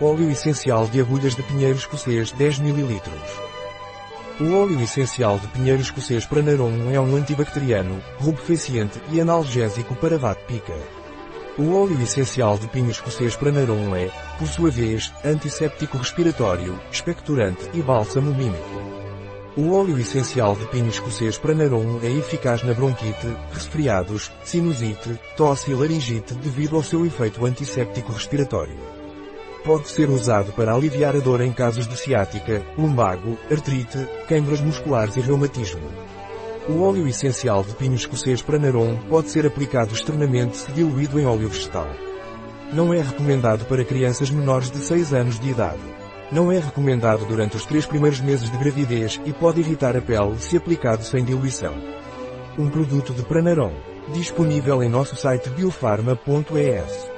Óleo essencial de agulhas de pinheiro escocês 10 ml. O óleo essencial de pinheiro escocês Pranarum é um antibacteriano, rubefacciente e analgésico para vate-pica. O óleo essencial de pinho escocês Pranarum é, por sua vez, antisséptico respiratório, expectorante e bálsamo mímico. O óleo essencial de pinho escocês Pranarum é eficaz na bronquite, resfriados, sinusite, tosse e laringite devido ao seu efeito antisséptico respiratório. Pode ser usado para aliviar a dor em casos de ciática, lumbago, artrite, queimbras musculares e reumatismo. O óleo essencial de pinho escocês Pranarum pode ser aplicado externamente se diluído em óleo vegetal. Não é recomendado para crianças menores de 6 anos de idade. Não é recomendado durante os 3 primeiros meses de gravidez e pode irritar a pele se aplicado sem diluição. Um produto de Pranarum. Disponível em nosso site biofarma.es.